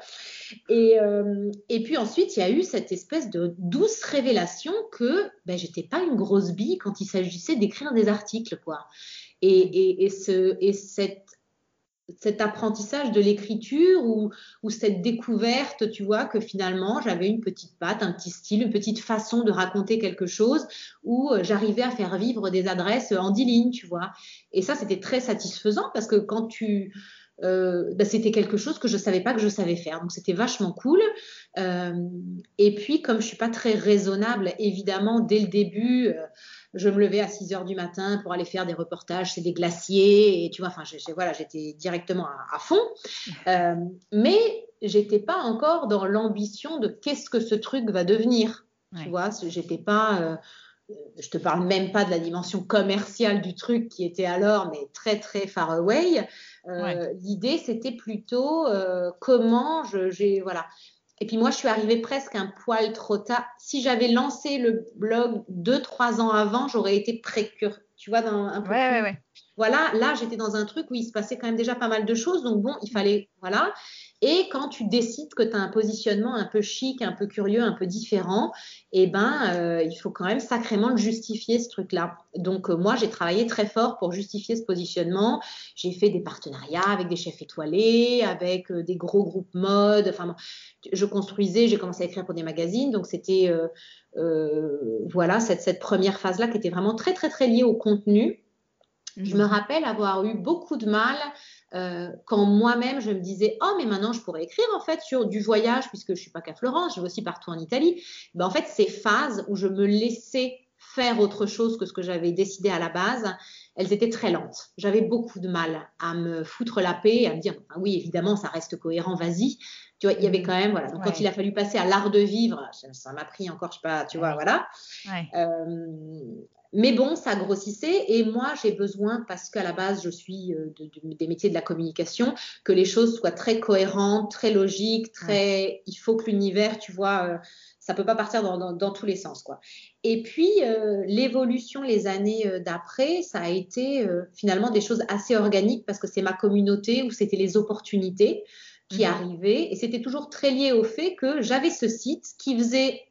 Et, euh, et puis ensuite, il y a eu cette espèce de douce révélation que ben, j'étais pas une grosse bille quand il s'agissait d'écrire des articles, quoi. Et, et, et, ce, et cette, cet apprentissage de l'écriture ou, cette découverte, tu vois, que finalement j'avais une petite patte, un petit style, une petite façon de raconter quelque chose où euh, j'arrivais à faire vivre des adresses en dix lignes, tu vois. Et ça, c'était très satisfaisant parce que quand tu euh, bah, c'était quelque chose que je savais pas que je savais faire. Donc c'était vachement cool. Euh, et puis comme je suis pas très raisonnable, évidemment dès le début, euh, je me levais à 6 heures du matin pour aller faire des reportages, c'est des glaciers et tu vois, enfin voilà, j'étais directement à, fond. mais j'étais pas encore dans l'ambition de qu'est-ce que ce truc va devenir. Tu vois, j'étais pas je te parle même pas de la dimension commerciale du truc qui était alors, mais très très far away. Euh, l'idée, c'était plutôt euh, comment je, j'ai voilà. Et puis moi, je suis arrivée presque un poil trop tard. Si j'avais lancé le blog deux trois ans avant, j'aurais été précure. Tu vois, dans un peu. Ouais, ouais, voilà, là, j'étais dans un truc où il se passait quand même déjà pas mal de choses. Donc bon, il fallait, voilà. Et quand tu décides que tu as un positionnement un peu chic, un peu curieux, un peu différent, eh ben, euh, il faut quand même sacrément le justifier, ce truc-là. Donc, euh, moi, j'ai travaillé très fort pour justifier ce positionnement. J'ai fait des partenariats avec des chefs étoilés, avec euh, des gros groupes mode. Enfin, je construisais, j'ai commencé à écrire pour des magazines. Donc, c'était, voilà, cette, cette première phase-là qui était vraiment très, très, très liée au contenu. Je me mhm. rappelle avoir eu beaucoup de mal euh, quand moi-même je me disais oh mais maintenant je pourrais écrire en fait sur du voyage puisque je suis pas qu'à Florence, je vais aussi partout en Italie. Ben, en fait ces phases où je me laissais faire autre chose que ce que j'avais décidé à la base, elles étaient très lentes. J'avais beaucoup de mal à me foutre la paix, à me dire ah oui évidemment ça reste cohérent, vas-y. Tu vois, il y avait quand même voilà. Donc quand il a fallu passer à l'art de vivre, ça m'a pris encore je sais pas, tu vois voilà. Euh, mais bon, ça grossissait et moi, j'ai besoin, parce qu'à la base, je suis euh, des métiers de la communication, que les choses soient très cohérentes, très logiques, très. Il faut que l'univers, tu vois, euh, ça peut pas partir dans, tous les sens, quoi. Et puis, euh, l'évolution les années d'après, ça a été finalement des choses assez organiques parce que c'est ma communauté où c'était les opportunités qui mhm. arrivaient et c'était toujours très lié au fait que j'avais ce site qui faisait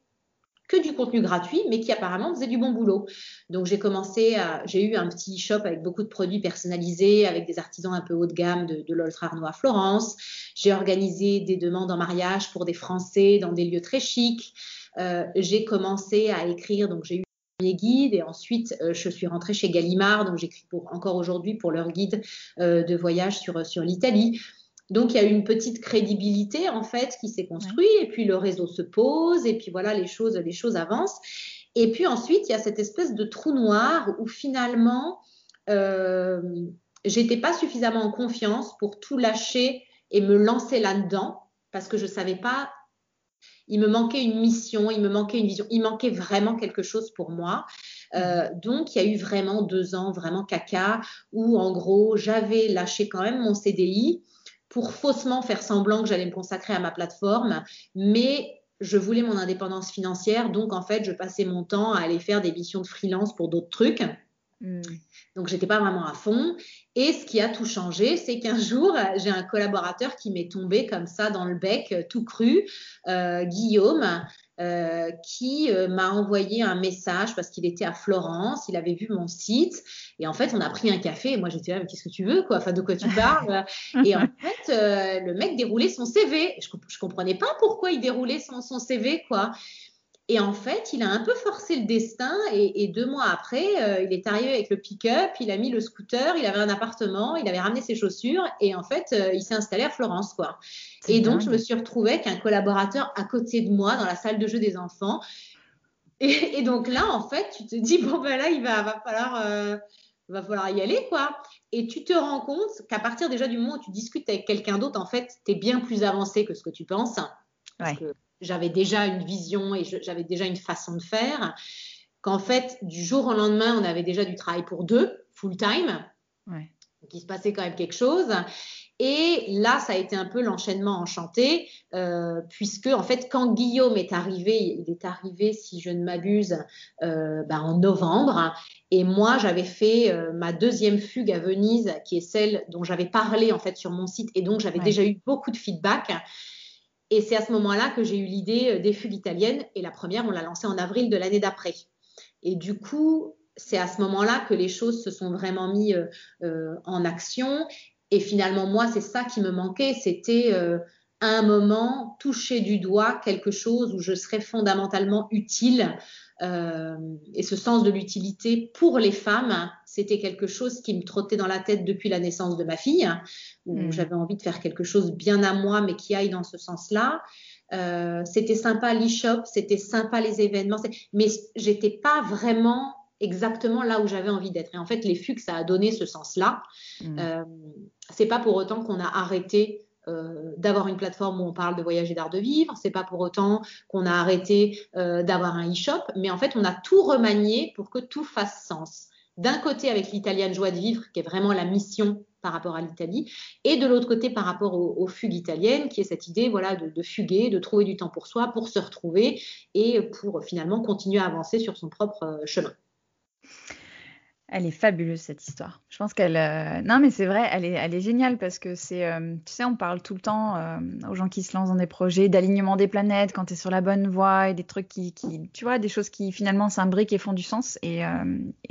que du contenu gratuit, mais qui apparemment faisait du bon boulot. Donc j'ai commencé à, j'ai eu un petit shop avec beaucoup de produits personnalisés, avec des artisans un peu haut de gamme de, de Arnaud à Florence. J'ai organisé des demandes en mariage pour des Français dans des lieux très chics. Euh, j'ai commencé à écrire, donc j'ai eu mes guides et ensuite euh, je suis rentrée chez Gallimard, donc j'écris encore aujourd'hui pour leur guide euh, de voyage sur, sur l'Italie. Donc il y a une petite crédibilité en fait qui s'est construite et puis le réseau se pose et puis voilà les choses les choses avancent. Et puis ensuite il y a cette espèce de trou noir où finalement euh, j'étais pas suffisamment en confiance pour tout lâcher et me lancer là-dedans parce que je savais pas il me manquait une mission, il me manquait une vision, il manquait vraiment quelque chose pour moi. Euh, donc, il y a eu vraiment deux ans, vraiment caca, où en gros, j'avais lâché quand même mon CDI pour faussement faire semblant que j'allais me consacrer à ma plateforme, mais je voulais mon indépendance financière, donc en fait, je passais mon temps à aller faire des missions de freelance pour d'autres trucs. Hmm. Donc, j'étais pas vraiment à fond. Et ce qui a tout changé, c'est qu'un jour, j'ai un collaborateur qui m'est tombé comme ça dans le bec, tout cru, euh, Guillaume, euh, qui euh, m'a envoyé un message parce qu'il était à Florence, il avait vu mon site et en fait on a pris un café et moi j'étais là mais qu'est-ce que tu veux quoi, enfin de quoi tu parles? Et en fait le mec déroulait son CV, je, je comprenais pas pourquoi il déroulait son, son CV quoi et en fait, il a un peu forcé le destin et, deux mois après, euh, il est arrivé avec le pick-up, il a mis le scooter, il avait un appartement, il avait ramené ses chaussures et en fait, euh, il s'est installé à Florence, quoi. Et donc, je me suis retrouvée avec un collaborateur à côté de moi dans la salle de jeu des enfants. Et, donc là, en fait, tu te dis bon ben là, il va, va falloir. Euh, va falloir y aller, quoi. Et tu te rends compte qu'à partir déjà du moment où tu discutes avec quelqu'un d'autre, en fait, tu es bien plus avancé que ce que tu penses. Parce que j'avais déjà une vision et j'avais déjà une façon de faire, qu'en fait, du jour au lendemain, on avait déjà du travail pour deux, full time. Ouais. Donc, il se passait quand même quelque chose. Et là, ça a été un peu l'enchaînement enchanté, euh, puisque en fait, quand Guillaume est arrivé, il est arrivé, si je ne m'abuse, euh, ben, en novembre, et moi, j'avais fait euh, ma deuxième fugue à Venise, qui est celle dont j'avais parlé en fait sur mon site, et donc j'avais déjà eu beaucoup de feedback. Et c'est à ce moment-là que j'ai eu l'idée euh, des fugues italiennes. Et la première, on l'a lancée en avril de l'année d'après. Et du coup, c'est à ce moment-là que les choses se sont vraiment mises euh, euh, en action. Et finalement, moi, c'est ça qui me manquait. C'était un moment toucher du doigt quelque chose où je serais fondamentalement utile et ce sens de l'utilité pour les femmes, c'était quelque chose qui me trottait dans la tête depuis la naissance de ma fille, où hmm. j'avais envie de faire quelque chose bien à moi, mais qui aille dans ce sens-là. Euh, c'était sympa l'e-shop, c'était sympa les événements, mais j'étais pas vraiment exactement là où j'avais envie d'être. Et en fait, les fugues, ça a donné ce sens-là. Hmm. Euh, c'est pas pour autant qu'on a arrêté euh, d'avoir une plateforme où on parle de voyage et d'art de vivre. C'est pas pour autant qu'on a arrêté euh, d'avoir un e-shop, mais en fait, on a tout remanié pour que tout fasse sens. D'un côté, avec l'italienne joie de vivre, qui est vraiment la mission par rapport à l'Italie, et de l'autre côté, par rapport aux, fugues italiennes, qui est cette idée, voilà, de, fuguer, de trouver du temps pour soi, pour se retrouver et pour finalement continuer à avancer sur son propre euh, chemin. Elle est fabuleuse cette histoire. Je pense qu'elle. Euh, non, mais c'est vrai, elle est, elle est géniale parce que c'est. Euh, tu sais, on parle tout le temps euh, aux gens qui se lancent dans des projets d'alignement des planètes quand tu es sur la bonne voie et des trucs qui, qui, Tu vois, des choses qui finalement s'imbriquent et font du sens. Et,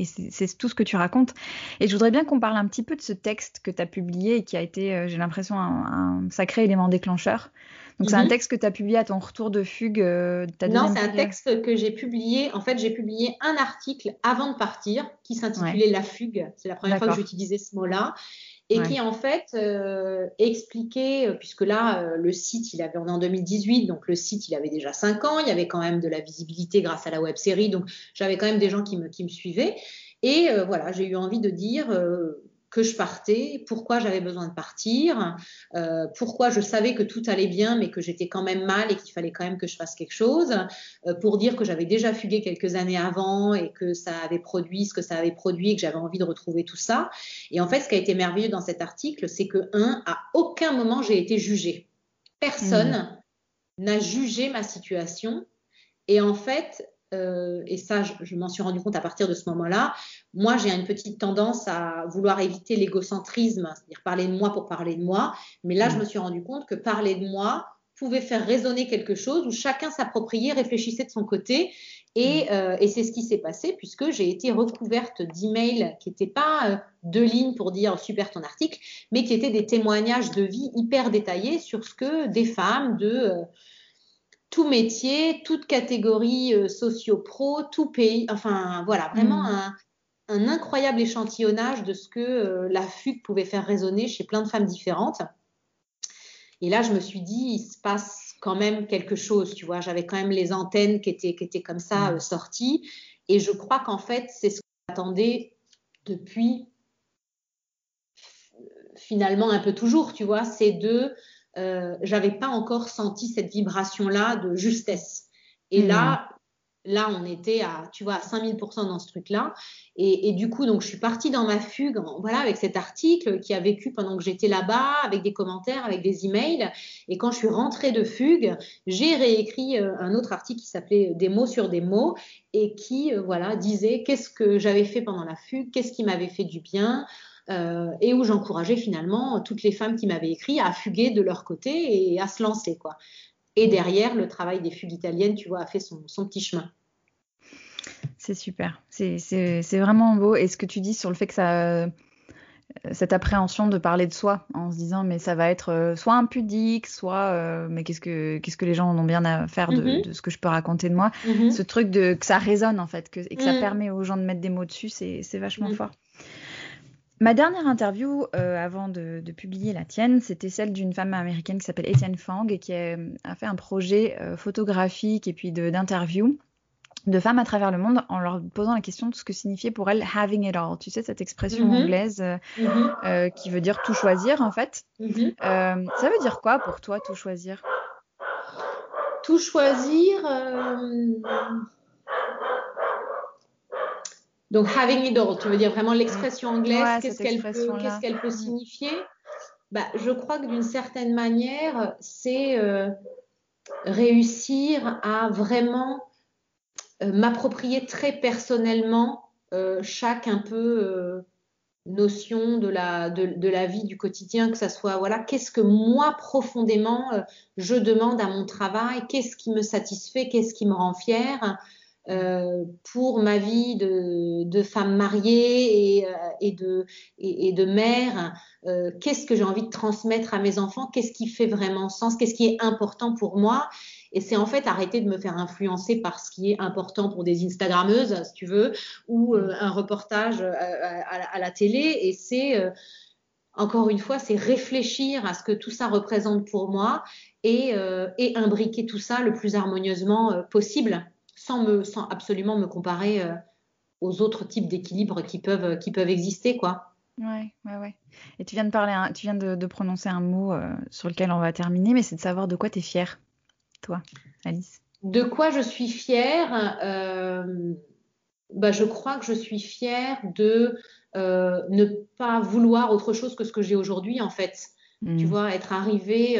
c'est tout ce que tu racontes. Et je voudrais bien qu'on parle un petit peu de ce texte que tu as publié et qui a été, j'ai l'impression, un, sacré élément déclencheur. Donc c'est un mhm. texte que tu as publié à ton retour de fugue. Euh, non, c'est un texte que j'ai publié. En fait, j'ai publié un article avant de partir qui s'intitulait La fugue. C'est la première fois que j'utilisais ce mot-là. Et qui en fait euh, expliquait, euh, puisque là, le site, il avait, on est en 2018, donc le site, il avait déjà 5 ans, il y avait quand même de la visibilité grâce à la web série, donc j'avais quand même des gens qui me, qui me suivaient. Et voilà, j'ai eu envie de dire, que je partais, pourquoi j'avais besoin de partir, euh, pourquoi je savais que tout allait bien mais que j'étais quand même mal et qu'il fallait quand même que je fasse quelque chose, euh, pour dire que j'avais déjà fugué quelques années avant et que ça avait produit ce que ça avait produit et que j'avais envie de retrouver tout ça. Et en fait, ce qui a été merveilleux dans cet article, c'est que, un, à aucun moment j'ai été jugée. Personne mmh. n'a jugé ma situation. Et en fait, euh, et ça, je, m'en suis rendu compte à partir de ce moment-là. Moi, j'ai une petite tendance à vouloir éviter l'égocentrisme, c'est-à-dire parler de moi pour parler de moi. Mais là, je me suis rendu compte que parler de moi pouvait faire résonner quelque chose où chacun s'appropriait, réfléchissait de son côté. Et, mm. euh, et c'est ce qui s'est passé puisque j'ai été recouverte d'emails qui n'étaient pas euh, deux lignes pour dire super ton article, mais qui étaient des témoignages de vie hyper détaillés sur ce que des femmes de tout métier, toute catégorie euh, socio-pro, tout pays, enfin voilà, vraiment mm. un, incroyable échantillonnage de ce que euh, la fugue pouvait faire résonner chez plein de femmes différentes. Et là, je me suis dit, il se passe quand même quelque chose, tu vois, j'avais quand même les antennes qui étaient, qui étaient comme ça mm. euh, sorties. Et je crois qu'en fait, c'est ce qu'on attendait depuis finalement un peu toujours, tu vois, c'est de euh, j'avais pas encore senti cette vibration-là de justesse. Et là, Là, on était à, tu vois, à 5000% dans ce truc-là. Et, du coup, donc, je suis partie dans ma fugue, voilà, avec cet article qui a vécu pendant que j'étais là-bas, avec des commentaires, avec des emails. Et quand je suis rentrée de fugue, j'ai réécrit euh, un autre article qui s'appelait Des mots sur des mots et qui, euh, voilà, disait qu'est-ce que j'avais fait pendant la fugue, qu'est-ce qui m'avait fait du bien. Euh, et où j'encourageais finalement toutes les femmes qui m'avaient écrit à fuguer de leur côté et à se lancer, quoi. Et derrière, le travail des fugues italiennes, tu vois, a fait son, petit chemin. C'est super. C'est vraiment beau. Et ce que tu dis sur le fait que ça. Cette appréhension de parler de soi en se disant mais ça va être euh, soit impudique, soit euh, mais qu'est-ce que qu'est-ce que les gens en ont bien à faire de, mm-hmm. ce que je peux raconter de moi. Mm-hmm. Ce truc de que ça résonne en fait que, et que ça mm. permet aux gens de mettre des mots dessus, c'est vachement fort. Ma dernière interview euh, avant de, publier la tienne, c'était celle d'une femme américaine qui s'appelle Etienne Fang et qui a, fait un projet euh, photographique et puis d'interview de, femmes à travers le monde en leur posant la question de ce que signifiait pour elles having it all. Tu sais, cette expression mm-hmm. anglaise mm-hmm. qui veut dire tout choisir en fait. Mm-hmm. ça veut dire quoi pour toi, tout choisir? Tout choisir. Donc, having it all, tu veux dire vraiment l'expression anglaise, qu'est-ce qu'elle peut, peut, signifier? Bah, Je crois que d'une certaine manière, c'est euh, réussir à vraiment euh, m'approprier très personnellement euh, chaque un peu notion de la, de, de, la vie du quotidien, que ça soit, voilà, qu'est-ce que moi profondément je demande à mon travail, qu'est-ce qui me satisfait, qu'est-ce qui me rend fière euh, pour ma vie de, de femme mariée et, euh, et, de, et, de mère, euh, qu'est-ce que j'ai envie de transmettre à mes enfants, qu'est-ce qui fait vraiment sens, qu'est-ce qui est important pour moi? Et c'est en fait arrêter de me faire influencer par ce qui est important pour des Instagrammeuses, si tu veux, ou un reportage à, la télé. Et c'est, encore une fois, c'est réfléchir à ce que tout ça représente pour moi et, et imbriquer tout ça le plus harmonieusement possible sans, me, sans absolument me comparer euh, aux autres types d'équilibres qui peuvent, qui peuvent exister, quoi. Ouais, ouais, ouais. Et tu viens de parler, tu viens de, prononcer un mot euh, sur lequel on va terminer, mais c'est de savoir de quoi tu es fière, toi, Alice. De quoi je suis fière euh, bah, Je crois que je suis fière de ne pas vouloir autre chose que ce que j'ai aujourd'hui, en fait. Tu mmh. vois, être arrivée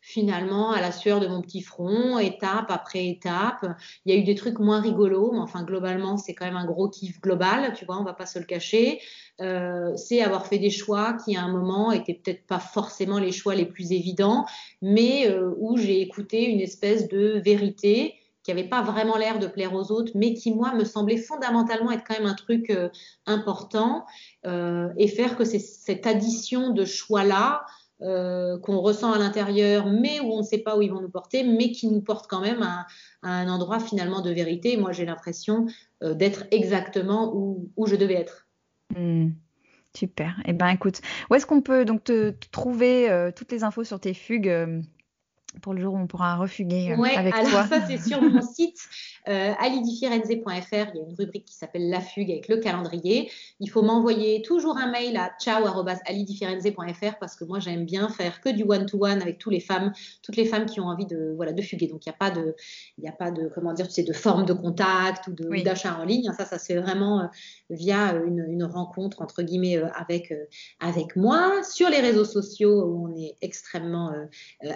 finalement à la sueur de mon petit front, étape après étape. Il y a eu des trucs moins rigolos, mais enfin globalement c'est quand même un gros kiff global, tu vois, on va pas se le cacher. Euh, c'est avoir fait des choix qui à un moment étaient peut-être pas forcément les choix les plus évidents, mais euh, où j'ai écouté une espèce de vérité qui avait pas vraiment l'air de plaire aux autres, mais qui moi me semblait fondamentalement être quand même un truc euh, important et faire que cette addition de choix là euh, qu'on ressent à l'intérieur, mais où on ne sait pas où ils vont nous porter, mais qui nous portent quand même à, un endroit finalement de vérité. Moi, j'ai l'impression euh, d'être exactement où, je devais être. Hmm. super. Eh ben, écoute, où est-ce qu'on peut donc te, trouver euh, toutes les infos sur tes fugues pour le jour où on pourra refuguer ouais, avec alors toi? Ça, c'est sur mon site euh, alidifirenze.fr. Il y a une rubrique qui s'appelle La Fugue avec le calendrier. Il faut m'envoyer toujours un mail à ciao.alidifirenze.fr parce que moi, j'aime bien faire que du one-to-one avec toutes les femmes, toutes les femmes qui ont envie de, voilà, de fuguer. Donc, il n'y a pas de, il a pas de, comment dire, tu sais, de forme de contact ou d'achat en ligne. Ça, ça se fait vraiment euh, via une, une, rencontre, entre guillemets, euh, avec, euh, avec moi. Sur les réseaux sociaux où on est extrêmement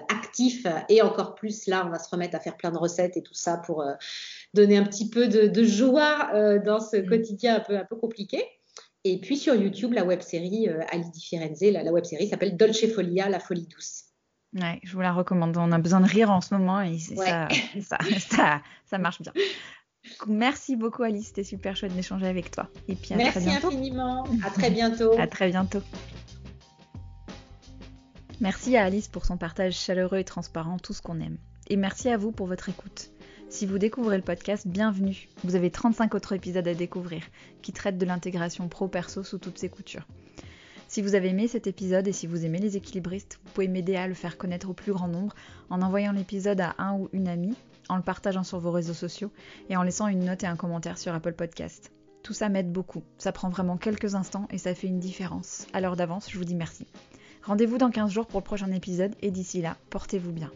actif et encore plus là, on va se remettre à faire plein de recettes et tout ça pour donner un petit peu de, joie euh, dans ce mm. quotidien un peu, un peu compliqué. Et puis sur YouTube, la web série euh, Ali Di Firenze, la, web série s'appelle Dolce Folia, la folie douce. Ouais, je vous la recommande. On a besoin de rire en ce moment et ça, ça, ça, marche bien. Merci beaucoup Alice, c'était super chouette d'échanger avec toi. Et puis à Merci très bientôt. infiniment. À très bientôt. à très bientôt. Merci à Alice pour son partage chaleureux et transparent, tout ce qu'on aime. Et merci à vous pour votre écoute. Si vous découvrez le podcast, bienvenue. Vous avez 35 autres épisodes à découvrir qui traitent de l'intégration pro-perso sous toutes ses coutures. Si vous avez aimé cet épisode et si vous aimez les équilibristes, vous pouvez m'aider à le faire connaître au plus grand nombre en envoyant l'épisode à un ou une amie, en le partageant sur vos réseaux sociaux et en laissant une note et un commentaire sur Apple Podcast. Tout ça m'aide beaucoup. Ça prend vraiment quelques instants et ça fait une différence. L'heure d'avance, je vous dis merci. Rendez-vous dans 15 jours pour le prochain épisode et d'ici là, portez-vous bien.